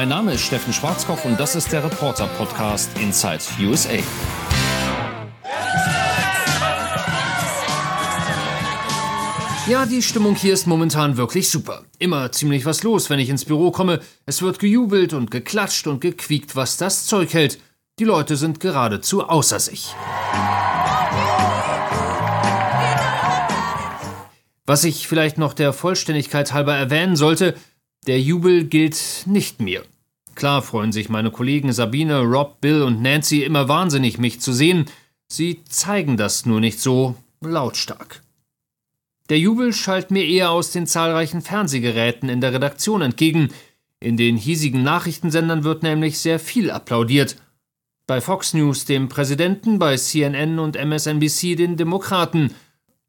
Mein Name ist Steffen Schwarzkopf und das ist der Reporter-Podcast Inside USA. Ja, die Stimmung hier ist momentan wirklich super. Immer ziemlich was los, wenn ich ins Büro komme. Es wird gejubelt und geklatscht und gequiekt, was das Zeug hält. Die Leute sind geradezu außer sich. Was ich vielleicht noch der Vollständigkeit halber erwähnen sollte, der Jubel gilt nicht mir. Klar freuen sich meine Kollegen Sabine, Rob, Bill und Nancy immer wahnsinnig, mich zu sehen. Sie zeigen das nur nicht so lautstark. Der Jubel schallt mir eher aus den zahlreichen Fernsehgeräten in der Redaktion entgegen. In den hiesigen Nachrichtensendern wird nämlich sehr viel applaudiert. Bei Fox News dem Präsidenten, bei CNN und MSNBC den Demokraten.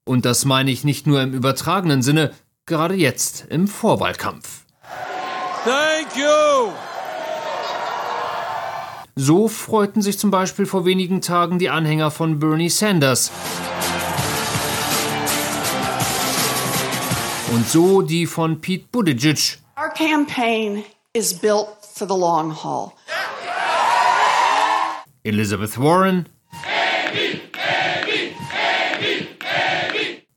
Und das meine ich nicht nur im übertragenen Sinne, gerade jetzt im Vorwahlkampf. Thank you! So freuten sich zum Beispiel vor wenigen Tagen die Anhänger von Bernie Sanders. Und so die von Pete Buttigieg. Our campaign is built for the long haul. Elizabeth Warren. Amy, Amy,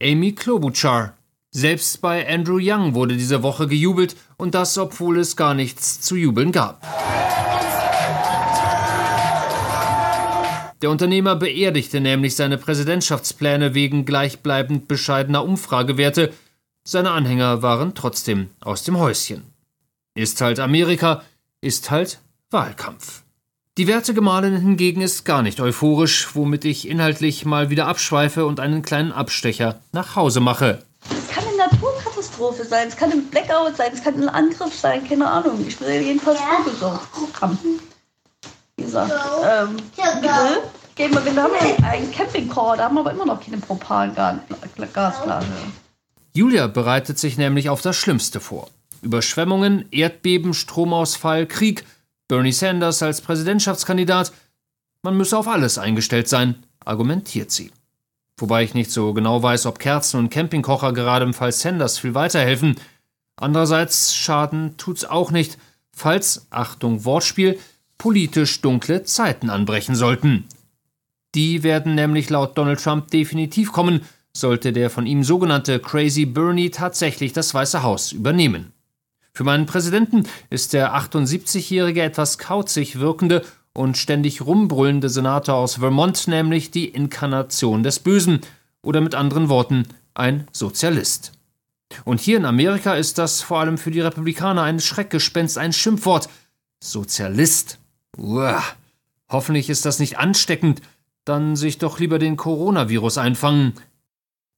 Amy, Amy Klobuchar. Selbst bei Andrew Young wurde diese Woche gejubelt und das, obwohl es gar nichts zu jubeln gab. Der Unternehmer beerdigte nämlich seine Präsidentschaftspläne wegen gleichbleibend bescheidener Umfragewerte seine Anhänger waren trotzdem aus dem Häuschen. Ist halt Amerika, ist halt Wahlkampf. Die werte Gemahlin hingegen ist gar nicht euphorisch, womit ich inhaltlich mal wieder abschweife und einen kleinen Abstecher nach Hause mache. Es kann eine Naturkatastrophe sein, es kann ein Blackout sein, es kann ein Angriff sein, keine Ahnung. Ich will jedenfalls ja. vorgesorgt haben. Wie gesagt, ähm, bitte, gehen wir, wir haben einen Campingcore, da haben wir aber immer noch keine Propangasblase. Julia bereitet sich nämlich auf das Schlimmste vor. Überschwemmungen, Erdbeben, Stromausfall, Krieg, Bernie Sanders als Präsidentschaftskandidat. Man müsse auf alles eingestellt sein, argumentiert sie. Wobei ich nicht so genau weiß, ob Kerzen und Campingkocher gerade im Fall Sanders viel weiterhelfen. Andererseits Schaden tut's auch nicht, falls, Achtung Wortspiel, politisch dunkle Zeiten anbrechen sollten. Die werden nämlich laut Donald Trump definitiv kommen, sollte der von ihm sogenannte Crazy Bernie tatsächlich das Weiße Haus übernehmen. Für meinen Präsidenten ist der 78-jährige etwas kauzig wirkende und ständig rumbrüllende Senator aus Vermont nämlich die Inkarnation des Bösen oder mit anderen Worten ein Sozialist. Und hier in Amerika ist das vor allem für die Republikaner ein Schreckgespenst, ein Schimpfwort. Sozialist. Uah. Hoffentlich ist das nicht ansteckend, dann sich doch lieber den Coronavirus einfangen.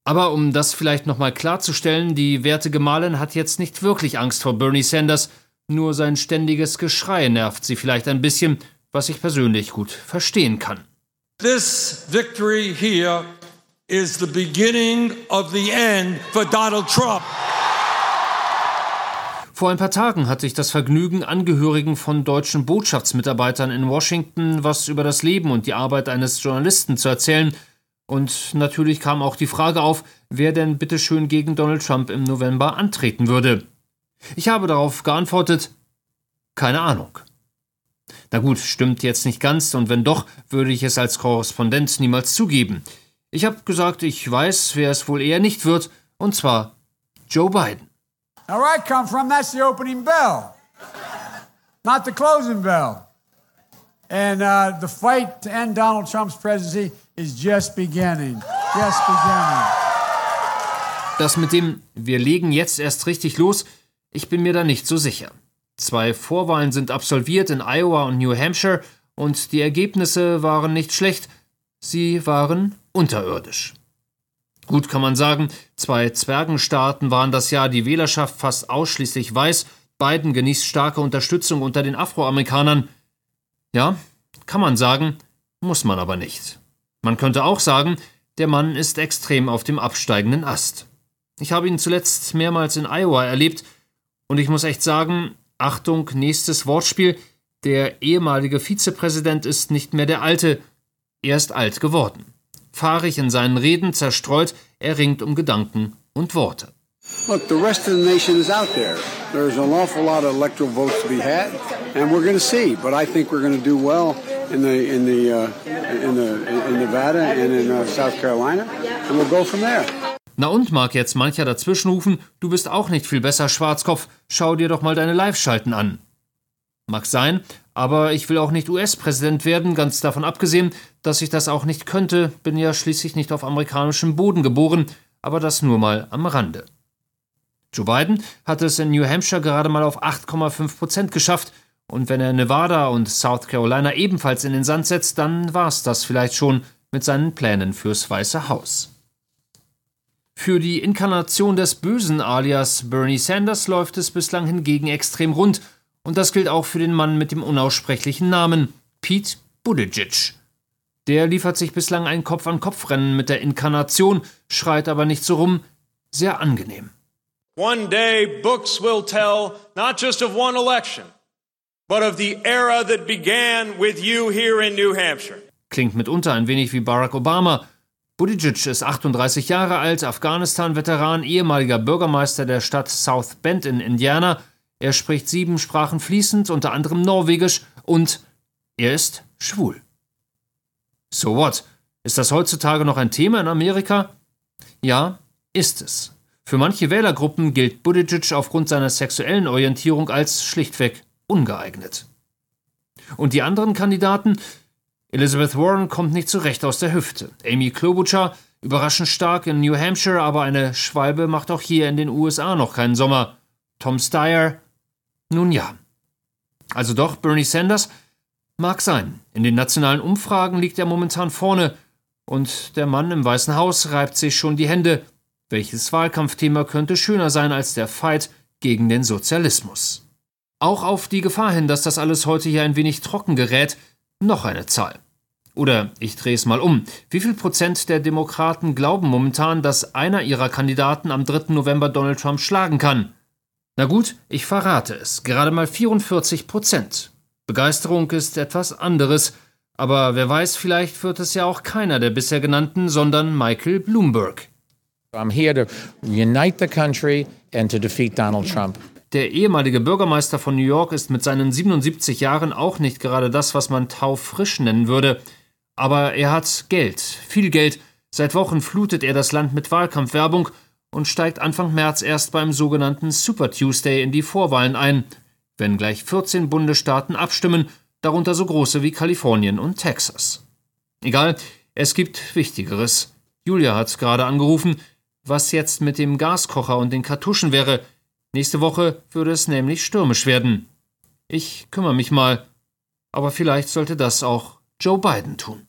Aber um das vielleicht nochmal klarzustellen, die werte Gemahlin hat jetzt nicht wirklich Angst vor Bernie Sanders, nur sein ständiges Geschrei nervt sie vielleicht ein bisschen, was ich persönlich gut verstehen kann. This victory here is the beginning of the end for Donald Trump. Vor ein paar Tagen hatte ich das Vergnügen, Angehörigen von deutschen Botschaftsmitarbeitern in Washington was über das Leben und die Arbeit eines Journalisten zu erzählen, und natürlich kam auch die Frage auf, wer denn bitteschön gegen Donald Trump im November antreten würde. Ich habe darauf geantwortet, keine Ahnung. Na gut, stimmt jetzt nicht ganz, und wenn doch, würde ich es als Korrespondent niemals zugeben. Ich habe gesagt, ich weiß, wer es wohl eher nicht wird, und zwar Joe Biden. Now where I come from, that's the opening bell, not the closing bell. And uh, the fight to end Donald Trump's presidency is just beginning. Just beginning. Das mit dem Wir legen jetzt erst richtig los, ich bin mir da nicht so sicher. Zwei Vorwahlen sind absolviert in Iowa und New Hampshire und die Ergebnisse waren nicht schlecht, sie waren unterirdisch. Gut kann man sagen, zwei Zwergenstaaten waren das Jahr, die Wählerschaft fast ausschließlich weiß, Biden genießt starke Unterstützung unter den Afroamerikanern. Ja, kann man sagen, muss man aber nicht. Man könnte auch sagen, der Mann ist extrem auf dem absteigenden Ast. Ich habe ihn zuletzt mehrmals in Iowa erlebt und ich muss echt sagen, Achtung, nächstes Wortspiel, der ehemalige Vizepräsident ist nicht mehr der alte, er ist alt geworden. Fahrig in seinen Reden, zerstreut, er ringt um Gedanken und Worte. Look, the rest of the nation is out there. There's an awful lot of electoral votes to be had, and we're going to see. But I think we're going to do well in the in the uh, in the in Nevada and in uh, South Carolina, and we'll go from there. Na und mag jetzt mancher dazwischenrufen, du bist auch nicht viel besser, Schwarzkopf, schau dir doch mal deine Live-Schalten an. Mag sein, aber ich will auch nicht US-Präsident werden, ganz davon abgesehen, dass ich das auch nicht könnte, bin ja schließlich nicht auf amerikanischem Boden geboren, aber das nur mal am Rande. Joe Biden hat es in New Hampshire gerade mal auf 8,5 Prozent geschafft. Und wenn er Nevada und South Carolina ebenfalls in den Sand setzt, dann war's das vielleicht schon mit seinen Plänen fürs Weiße Haus. Für die Inkarnation des Bösen alias Bernie Sanders läuft es bislang hingegen extrem rund. Und das gilt auch für den Mann mit dem unaussprechlichen Namen, Pete Buttigieg. Der liefert sich bislang ein Kopf-an-Kopf-Rennen mit der Inkarnation, schreit aber nicht so rum, sehr angenehm. One day, books will tell not just of one election, but of the era that began with you here in New Hampshire. Klingt mitunter ein wenig wie Barack Obama. Buttigieg ist 38 Jahre alt, Afghanistan-Veteran, ehemaliger Bürgermeister der Stadt South Bend in Indiana. Er spricht sieben Sprachen fließend, unter anderem Norwegisch, und er ist schwul. So what? Ist das heutzutage noch ein Thema in Amerika? Ja, ist es. Für manche Wählergruppen gilt Buttigieg aufgrund seiner sexuellen Orientierung als schlichtweg ungeeignet. Und die anderen Kandidaten? Elizabeth Warren kommt nicht zurecht aus der Hüfte. Amy Klobuchar überraschend stark in New Hampshire, aber eine Schwalbe macht auch hier in den USA noch keinen Sommer. Tom Steyer? Nun ja. Also doch, Bernie Sanders? Mag sein. In den nationalen Umfragen liegt er momentan vorne. Und der Mann im Weißen Haus reibt sich schon die Hände. Welches Wahlkampfthema könnte schöner sein als der Fight gegen den Sozialismus? Auch auf die Gefahr hin, dass das alles heute hier ein wenig trocken gerät, noch eine Zahl. Oder ich drehe es mal um. Wie viel Prozent der Demokraten glauben momentan, dass einer ihrer Kandidaten am 3. November Donald Trump schlagen kann? Na gut, ich verrate es. Gerade mal 44 Prozent. Begeisterung ist etwas anderes, aber wer weiß, vielleicht wird es ja auch keiner der bisher genannten, sondern Michael Bloomberg. I'm here to unite the country and to defeat Donald Trump. Der ehemalige Bürgermeister von New York ist mit seinen 77 Jahren auch nicht gerade das, was man taufrisch nennen würde. Aber er hat Geld, viel Geld. Seit Wochen flutet er das Land mit Wahlkampfwerbung und steigt Anfang März erst beim sogenannten Super Tuesday in die Vorwahlen ein, wenn gleich 14 Bundesstaaten abstimmen, darunter so große wie Kalifornien und Texas. Egal, es gibt Wichtigeres. Julia hat gerade angerufen, was jetzt mit dem Gaskocher und den Kartuschen wäre. Nächste Woche würde es nämlich stürmisch werden. Ich kümmere mich mal. Aber vielleicht sollte das auch Joe Biden tun.